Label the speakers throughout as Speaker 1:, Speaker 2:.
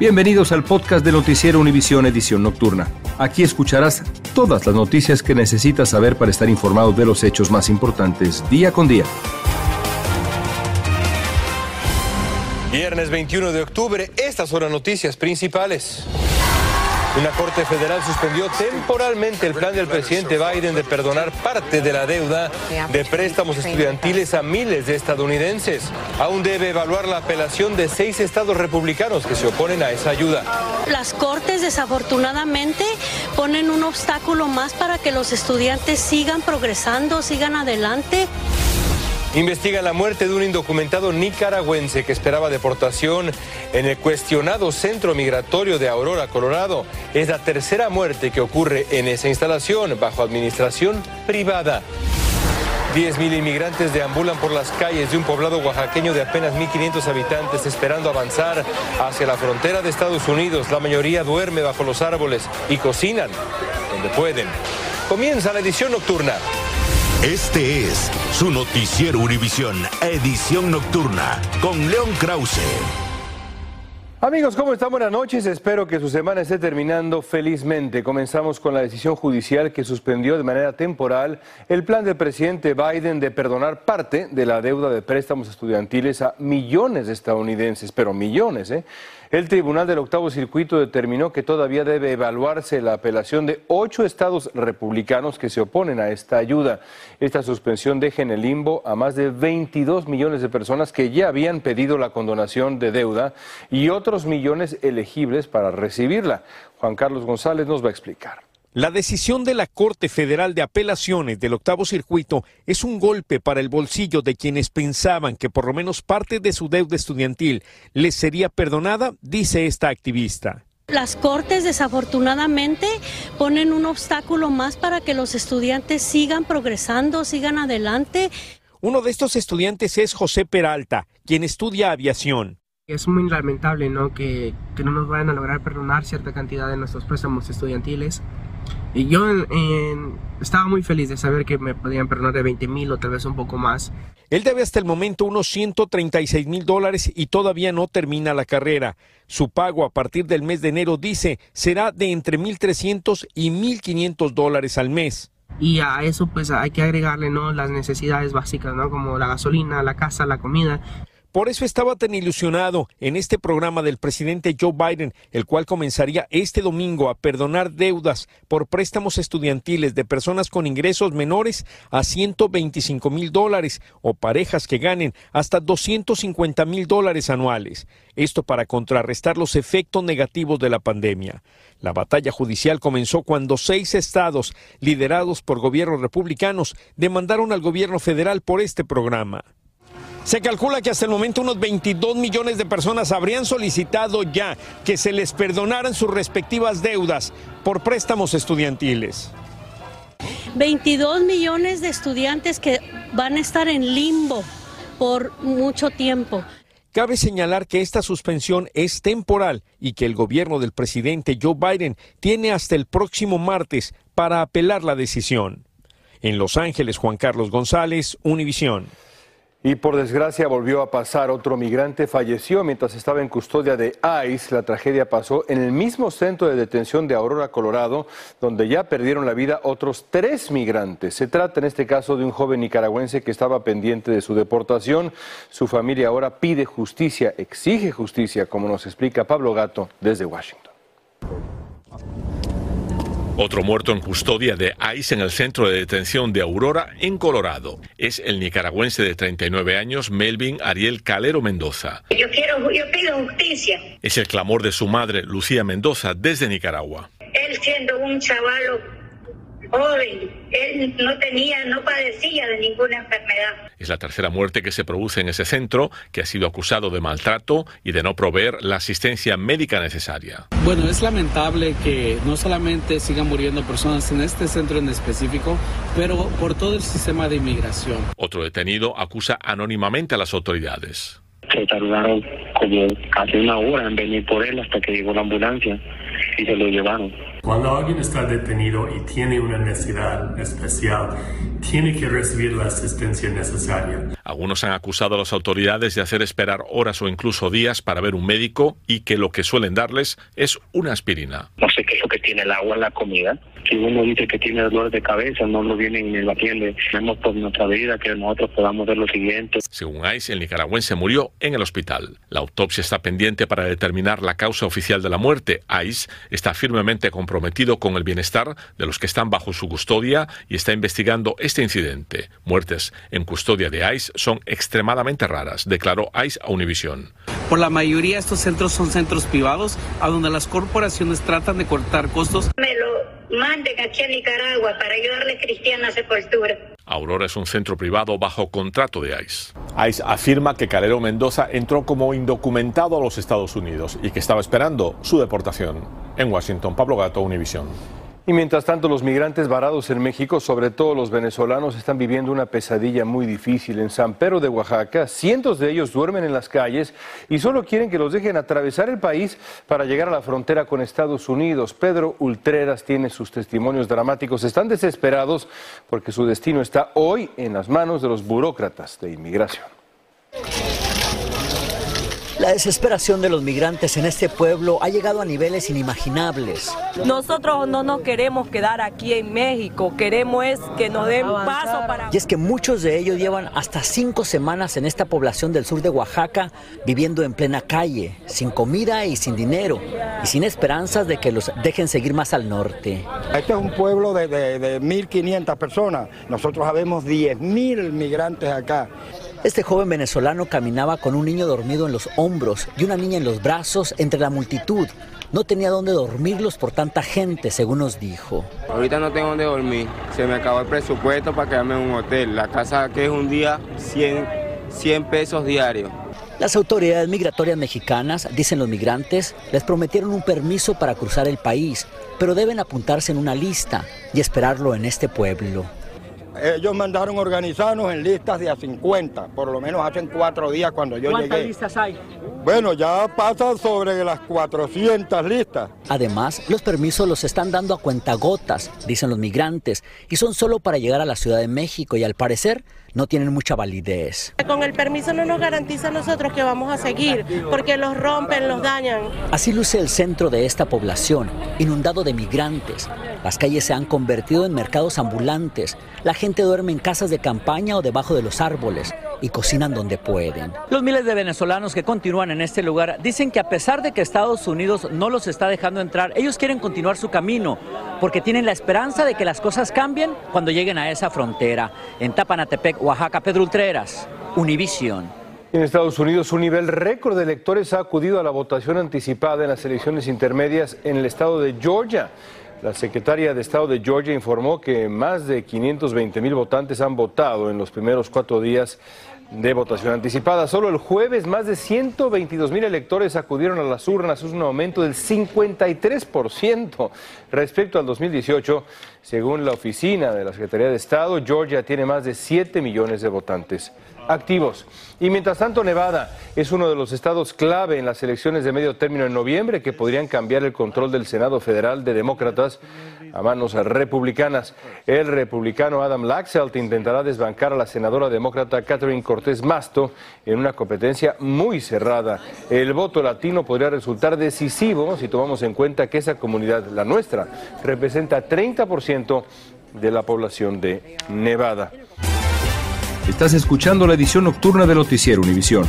Speaker 1: Bienvenidos al podcast de Noticiero Univisión Edición Nocturna. Aquí escucharás todas las noticias que necesitas saber para estar informado de los hechos más importantes día con día.
Speaker 2: Viernes 21 de octubre, estas son las noticias principales. Una corte federal suspendió temporalmente el plan del presidente Biden de perdonar parte de la deuda de préstamos estudiantiles a miles de estadounidenses. Aún debe evaluar la apelación de seis estados republicanos que se oponen a esa ayuda.
Speaker 3: Las cortes desafortunadamente ponen un obstáculo más para que los estudiantes sigan progresando, sigan adelante.
Speaker 2: Investiga la muerte de un indocumentado nicaragüense que esperaba deportación en el cuestionado centro migratorio de Aurora, Colorado. Es la tercera muerte que ocurre en esa instalación bajo administración privada. 10.000 inmigrantes deambulan por las calles de un poblado oaxaqueño de apenas 1.500 habitantes esperando avanzar hacia la frontera de Estados Unidos. La mayoría duerme bajo los árboles y cocinan donde pueden. Comienza la edición nocturna.
Speaker 4: Este es su noticiero Univisión, edición nocturna, con León Krause.
Speaker 2: Amigos, ¿cómo están? Buenas noches. Espero que su semana esté terminando felizmente. Comenzamos con la decisión judicial que suspendió de manera temporal el plan del presidente Biden de perdonar parte de la deuda de préstamos estudiantiles a millones de estadounidenses, pero millones, ¿eh? El Tribunal del Octavo Circuito determinó que todavía debe evaluarse la apelación de ocho estados republicanos que se oponen a esta ayuda. Esta suspensión deja en el limbo a más de 22 millones de personas que ya habían pedido la condonación de deuda y otros millones elegibles para recibirla. Juan Carlos González nos va a explicar.
Speaker 5: La decisión de la Corte Federal de Apelaciones del Octavo Circuito es un golpe para el bolsillo de quienes pensaban que por lo menos parte de su deuda estudiantil les sería perdonada, dice esta activista.
Speaker 3: Las cortes desafortunadamente ponen un obstáculo más para que los estudiantes sigan progresando, sigan adelante.
Speaker 5: Uno de estos estudiantes es José Peralta, quien estudia aviación.
Speaker 6: Es muy lamentable ¿no? que, que no nos vayan a lograr perdonar cierta cantidad de nuestros préstamos estudiantiles y yo estaba muy feliz de saber que me podían perdonar de 20 mil o tal vez un poco más.
Speaker 5: Él debe hasta el momento unos 136 mil dólares y todavía no termina la carrera. Su pago a partir del mes de enero, dice, será de entre 1.300 y 1.500 dólares al mes.
Speaker 6: Y a eso pues hay que agregarle ¿no? las necesidades básicas, ¿no? como la gasolina, la casa, la comida.
Speaker 5: Por eso estaba tan ilusionado en este programa del presidente Joe Biden, el cual comenzaría este domingo a perdonar deudas por préstamos estudiantiles de personas con ingresos menores a 125 mil dólares o parejas que ganen hasta 250 mil dólares anuales. Esto para contrarrestar los efectos negativos de la pandemia. La batalla judicial comenzó cuando seis estados, liderados por gobiernos republicanos, demandaron al gobierno federal por este programa. Se calcula que hasta el momento unos 22 millones de personas habrían solicitado ya que se les perdonaran sus respectivas deudas por préstamos estudiantiles.
Speaker 3: 22 millones de estudiantes que van a estar en limbo por mucho tiempo.
Speaker 5: Cabe señalar que esta suspensión es temporal y que el gobierno del presidente Joe Biden tiene hasta el próximo martes para apelar la decisión. En Los Ángeles, Juan Carlos González, Univisión.
Speaker 2: Y por desgracia volvió a pasar. Otro migrante falleció mientras estaba en custodia de ICE. La tragedia pasó en el mismo centro de detención de Aurora, Colorado, donde ya perdieron la vida otros tres migrantes. Se trata en este caso de un joven nicaragüense que estaba pendiente de su deportación. Su familia ahora pide justicia, exige justicia, como nos explica Pablo Gato desde Washington.
Speaker 7: Otro muerto en custodia de ICE en el centro de detención de Aurora, en Colorado. Es el nicaragüense de 39 años, Melvin Ariel Calero Mendoza.
Speaker 8: Yo quiero, yo pido justicia.
Speaker 7: Es el clamor de su madre, Lucía Mendoza, desde Nicaragua.
Speaker 8: Él siendo un chavalo joven. Él no tenía, no padecía de ninguna enfermedad.
Speaker 7: Es la tercera muerte que se produce en ese centro, que ha sido acusado de maltrato y de no proveer la asistencia médica necesaria.
Speaker 9: Bueno, es lamentable que no solamente sigan muriendo personas en este centro en específico, pero por todo el sistema de inmigración.
Speaker 7: Otro detenido acusa anónimamente a las autoridades.
Speaker 10: Se tardaron como casi una hora en venir por él hasta que llegó la ambulancia y se lo llevaron.
Speaker 11: Cuando alguien está detenido y tiene una necesidad especial, tiene que recibir la asistencia necesaria.
Speaker 7: Algunos han acusado a las autoridades de hacer esperar horas o incluso días para ver un médico y que lo que suelen darles es una aspirina.
Speaker 10: No sé qué es lo que tiene el agua en la comida. Si uno dice que tiene dolor de cabeza, no lo vienen ni lo atiende. Tenemos por nuestra vida que nosotros podamos ver lo siguiente.
Speaker 7: Según ICE, el nicaragüense murió en el hospital. La autopsia está pendiente para determinar la causa oficial de la muerte. ICE está firmemente comprometido con el bienestar de los que están bajo su custodia y está investigando este incidente. Muertes en custodia de ICE son extremadamente raras, declaró ICE a Univision.
Speaker 9: Por la mayoría estos centros son centros privados a donde las corporaciones tratan de cortar costos.
Speaker 8: Me lo manden aquí a Nicaragua para ayudarle cristiana sepultura.
Speaker 7: Aurora es un centro privado bajo contrato de ICE. ICE afirma que Calero Mendoza entró como indocumentado a los Estados Unidos y que estaba esperando su deportación. En Washington, Pablo Gato, Univision.
Speaker 2: Y mientras tanto, los migrantes varados en México, sobre todo los venezolanos, están viviendo una pesadilla muy difícil. En San Pedro de Oaxaca, cientos de ellos duermen en las calles y solo quieren que los dejen atravesar el país para llegar a la frontera con Estados Unidos. Pedro Ultreras tiene sus testimonios dramáticos. Están desesperados porque su destino está hoy en las manos de los burócratas de inmigración.
Speaker 12: La desesperación de los migrantes en este pueblo ha llegado a niveles inimaginables.
Speaker 13: Nosotros no nos queremos quedar aquí en México, queremos es que nos den paso para...
Speaker 12: Y es que muchos de ellos llevan hasta cinco semanas en esta población del sur de Oaxaca, viviendo en plena calle, sin comida y sin dinero, y sin esperanzas de que los dejen seguir más al norte.
Speaker 14: Este es un pueblo de, de, de 1.500 personas, nosotros habemos 10.000 migrantes acá.
Speaker 12: Este joven venezolano caminaba con un niño dormido en los hombros y una niña en los brazos entre la multitud. No tenía dónde dormirlos por tanta gente, según nos dijo.
Speaker 15: Ahorita no tengo dónde dormir. Se me acabó el presupuesto para quedarme en un hotel. La casa que es un día 100, 100 pesos diarios.
Speaker 12: Las autoridades migratorias mexicanas, dicen los migrantes, les prometieron un permiso para cruzar el país, pero deben apuntarse en una lista y esperarlo en este pueblo.
Speaker 14: Ellos mandaron organizarnos en listas de a 50, por lo menos hace cuatro días cuando yo
Speaker 12: ¿Cuántas
Speaker 14: llegué.
Speaker 12: listas hay?
Speaker 14: Bueno, ya pasan sobre las 400 listas.
Speaker 12: Además, los permisos los están dando a cuentagotas, dicen los migrantes, y son solo para llegar a la Ciudad de México y al parecer no tienen mucha validez.
Speaker 16: Con el permiso no nos garantiza a nosotros que vamos a seguir, porque los rompen, los dañan.
Speaker 12: Así luce el centro de esta población, inundado de migrantes. Las calles se han convertido en mercados ambulantes. La gente duerme en casas de campaña o debajo de los árboles y cocinan donde pueden. Los miles de venezolanos que continúan en este lugar dicen que a pesar de que Estados Unidos no los está dejando entrar, ellos quieren continuar su camino porque tienen la esperanza de que las cosas cambien cuando lleguen a esa frontera. En Tapanatepec, Oaxaca, Pedro Ultreras, Univision.
Speaker 2: En Estados Unidos, un nivel récord de electores ha acudido a la votación anticipada en las elecciones intermedias en el estado de Georgia. La secretaria de Estado de Georgia informó que más de 520 mil votantes han votado en los primeros cuatro días de votación anticipada. Solo el jueves más de 122 mil electores acudieron a las urnas, es un aumento del 53% respecto al 2018. Según la oficina de la Secretaría de Estado, Georgia tiene más de 7 millones de votantes activos. Y mientras tanto, Nevada es uno de los estados clave en las elecciones de medio término en noviembre que podrían cambiar el control del Senado federal de demócratas a manos republicanas. El republicano Adam Laxalt intentará desbancar a la senadora demócrata Catherine Cortés Masto en una competencia muy cerrada. El voto latino podría resultar decisivo si tomamos en cuenta que esa comunidad, la nuestra, representa 30% de la población de Nevada.
Speaker 1: Estás escuchando la edición nocturna de Noticiero Univisión.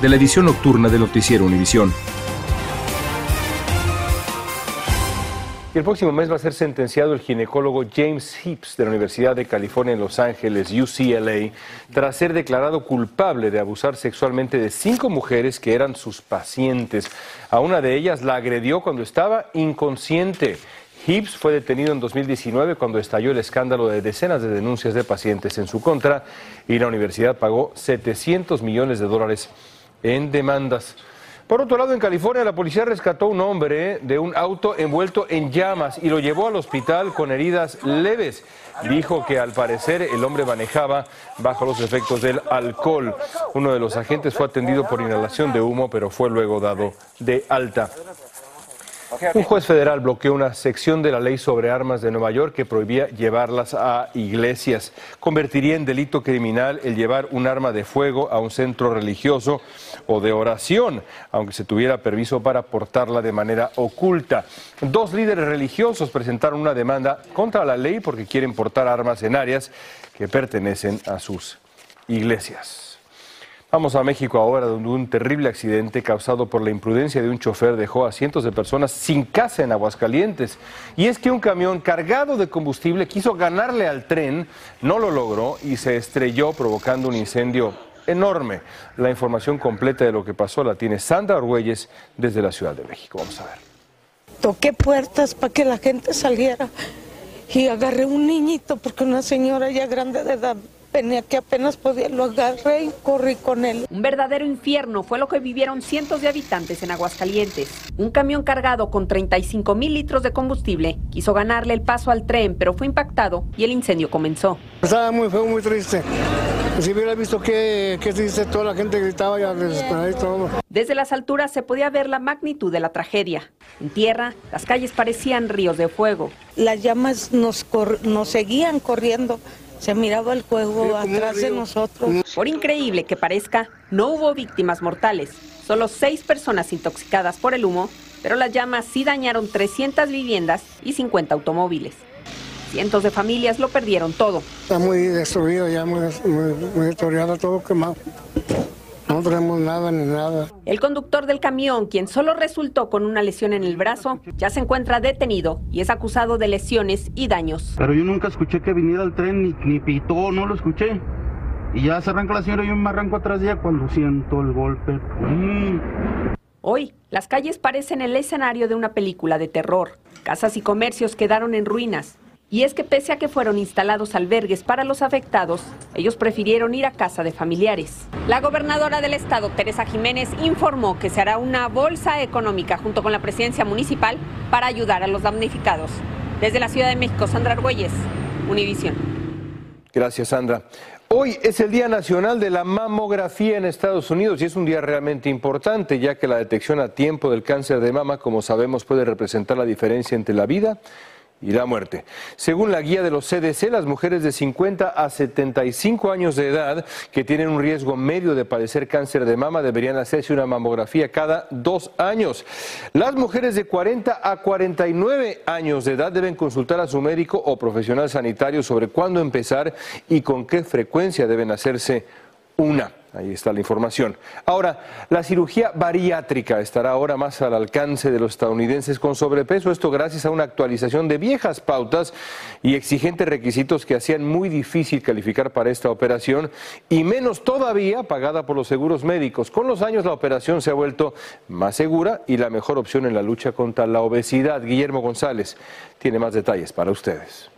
Speaker 1: de la edición nocturna de Noticiero Univisión.
Speaker 2: El próximo mes va a ser sentenciado el ginecólogo James Hips de la Universidad de California en Los Ángeles, UCLA, tras ser declarado culpable de abusar sexualmente de cinco mujeres que eran sus pacientes. A una de ellas la agredió cuando estaba inconsciente. Hips fue detenido en 2019 cuando estalló el escándalo de decenas de denuncias de pacientes en su contra y la universidad pagó 700 millones de dólares en demandas. Por otro lado, en California, la policía rescató a un hombre de un auto envuelto en llamas y lo llevó al hospital con heridas leves. Dijo que al parecer el hombre manejaba bajo los efectos del alcohol. Uno de los agentes fue atendido por inhalación de humo, pero fue luego dado de alta. Un juez federal bloqueó una sección de la ley sobre armas de Nueva York que prohibía llevarlas a iglesias. Convertiría en delito criminal el llevar un arma de fuego a un centro religioso o de oración, aunque se tuviera permiso para portarla de manera oculta. Dos líderes religiosos presentaron una demanda contra la ley porque quieren portar armas en áreas que pertenecen a sus iglesias. Vamos a México ahora, donde un terrible accidente causado por la imprudencia de un chofer dejó a cientos de personas sin casa en Aguascalientes. Y es que un camión cargado de combustible quiso ganarle al tren, no lo logró y se estrelló provocando un incendio enorme. La información completa de lo que pasó la tiene Sandra Argüelles desde la Ciudad de México. Vamos a ver.
Speaker 17: Toqué puertas para que la gente saliera y agarré un niñito porque una señora ya grande de edad que apenas podía, lo agarré y corrí con él.
Speaker 18: Un verdadero infierno fue lo que vivieron cientos de habitantes en Aguascalientes. Un camión cargado con 35 mil litros de combustible quiso ganarle el paso al tren, pero fue impactado y el incendio comenzó.
Speaker 19: Estaba muy feo, muy triste. Si hubiera visto que, que dice toda la gente gritaba ya desesperada y todo.
Speaker 18: Desde las alturas se podía ver la magnitud de la tragedia. En tierra, las calles parecían ríos de fuego.
Speaker 17: Las llamas nos, nos seguían corriendo se miraba el fuego atrás de nosotros.
Speaker 18: Por increíble que parezca, no hubo víctimas mortales, solo seis personas intoxicadas por el humo, pero las llamas sí dañaron 300 viviendas y 50 automóviles. Cientos de familias lo perdieron todo.
Speaker 19: Está muy destruido, ya muy, muy, muy destruido, todo quemado. No tenemos nada ni nada.
Speaker 18: El conductor del camión, quien solo resultó con una lesión en el brazo, ya se encuentra detenido y es acusado de lesiones y daños.
Speaker 20: Pero yo nunca escuché que viniera el tren, ni, ni pitó, no lo escuché. Y ya se arranca la señora y yo me arranco atrás de ella cuando siento el golpe.
Speaker 18: Hoy, las calles parecen el escenario de una película de terror. Casas y comercios quedaron en ruinas. Y es que pese a que fueron instalados albergues para los afectados, ellos prefirieron ir a casa de familiares. La gobernadora del estado, Teresa Jiménez, informó que se hará una bolsa económica junto con la presidencia municipal para ayudar a los damnificados. Desde la Ciudad de México, Sandra Argüelles, Univisión.
Speaker 2: Gracias, Sandra. Hoy es el Día Nacional de la Mamografía en Estados Unidos y es un día realmente importante ya que la detección a tiempo del cáncer de mama, como sabemos, puede representar la diferencia entre la vida y la muerte. Según la guía de los CDC, las mujeres de 50 a 75 años de edad que tienen un riesgo medio de padecer cáncer de mama deberían hacerse una mamografía cada dos años. Las mujeres de 40 a 49 años de edad deben consultar a su médico o profesional sanitario sobre cuándo empezar y con qué frecuencia deben hacerse una. Ahí está la información. Ahora, la cirugía bariátrica estará ahora más al alcance de los estadounidenses con sobrepeso, esto gracias a una actualización de viejas pautas y exigentes requisitos que hacían muy difícil calificar para esta operación y menos todavía pagada por los seguros médicos. Con los años la operación se ha vuelto más segura y la mejor opción en la lucha contra la obesidad. Guillermo González tiene más detalles para ustedes.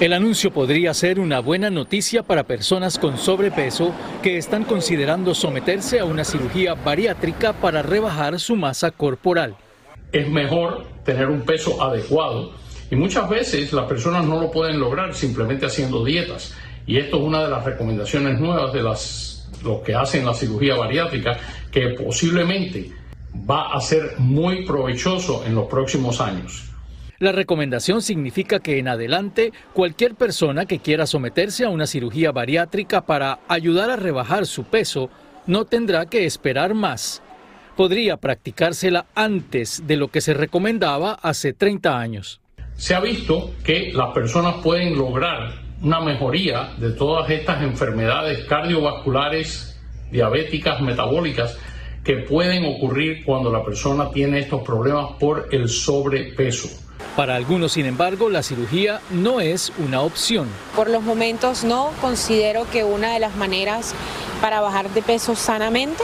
Speaker 21: El anuncio podría ser una buena noticia para personas con sobrepeso que están considerando someterse a una cirugía bariátrica para rebajar su masa corporal.
Speaker 22: es mejor tener un peso adecuado. Y muchas veces las personas no lo pueden lograr simplemente haciendo dietas. Y esto es una de las recomendaciones nuevas de las, lo que hacen la cirugía bariátrica, que posiblemente va a ser muy provechoso en los próximos años.
Speaker 21: La recomendación significa que en adelante cualquier persona que quiera someterse a una cirugía bariátrica para ayudar a rebajar su peso no tendrá que esperar más. Podría practicársela antes de lo que se recomendaba hace 30 años.
Speaker 22: Se ha visto que las personas pueden lograr una mejoría de todas estas enfermedades cardiovasculares, diabéticas, metabólicas, que pueden ocurrir cuando la persona tiene estos problemas por el sobrepeso.
Speaker 21: Para algunos, sin embargo, la cirugía no es una opción.
Speaker 23: Por los momentos no, considero que una de las maneras para bajar de peso sanamente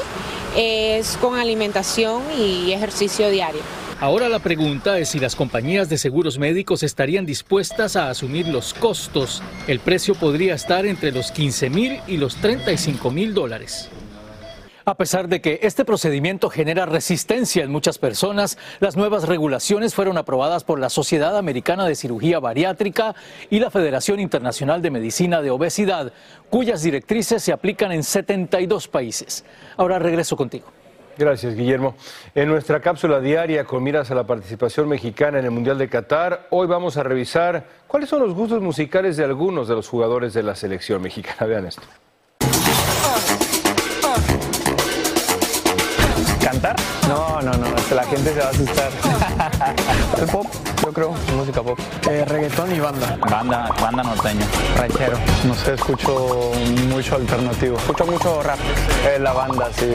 Speaker 23: es con alimentación y ejercicio diario.
Speaker 21: Ahora la pregunta es si las compañías de seguros médicos estarían dispuestas a asumir los costos. El precio podría estar entre los 15 mil y los 35 mil dólares. A pesar de que este procedimiento genera resistencia en muchas personas, las nuevas regulaciones fueron aprobadas por la Sociedad Americana de Cirugía Bariátrica y la Federación Internacional de Medicina de Obesidad, cuyas directrices se aplican en 72 países. Ahora regreso contigo.
Speaker 2: Gracias, Guillermo. En nuestra cápsula diaria con miras a la participación mexicana en el Mundial de Qatar, hoy vamos a revisar cuáles son los gustos musicales de algunos de los jugadores de la selección mexicana. Vean esto.
Speaker 24: No, no, no, la gente se va a asustar. El pop, yo creo, música pop.
Speaker 25: Eh, reggaetón y banda.
Speaker 24: Banda, banda norteña.
Speaker 25: Ranchero.
Speaker 24: No sé, escucho mucho alternativo.
Speaker 25: Escucho mucho rap.
Speaker 24: Eh, la banda, sí.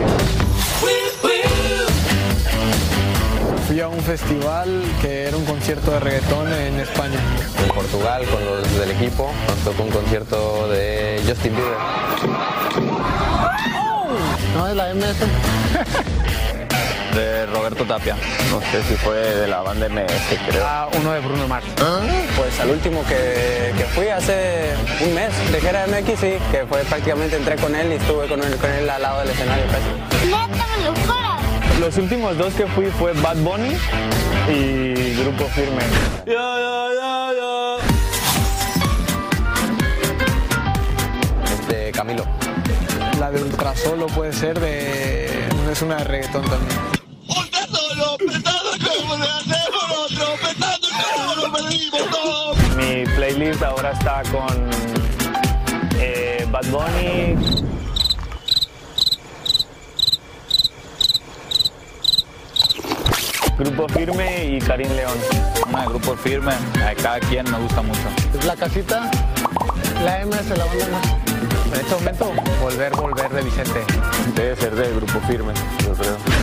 Speaker 25: Fui a un festival que era un concierto de reggaetón en España.
Speaker 26: En Portugal, con los del equipo, nos tocó un concierto de Justin Bieber.
Speaker 25: No, es la MS.
Speaker 26: de Roberto Tapia. No sé si fue de la banda MS, creo.
Speaker 25: Ah, uno de Bruno Mars.
Speaker 26: Pues al último que, que, fui hace un mes de Gera MX, sí, que fue prácticamente entré con él y estuve con él, con él al lado del escenario casi. Los últimos dos que fui fue Bad Bunny y Grupo Firme. Este, Camilo.
Speaker 25: La de Ultrasolo puede ser de... Es una de reggaetón también.
Speaker 26: Mi playlist ahora está con eh, Bad Bunny. Grupo Firme y Karim León. Grupo Firme, a cada quien me gusta mucho.
Speaker 25: La casita, la MS, la banda más.
Speaker 26: En este momento, volver, volver de Vicente. Debe ser de Grupo Firme, yo creo.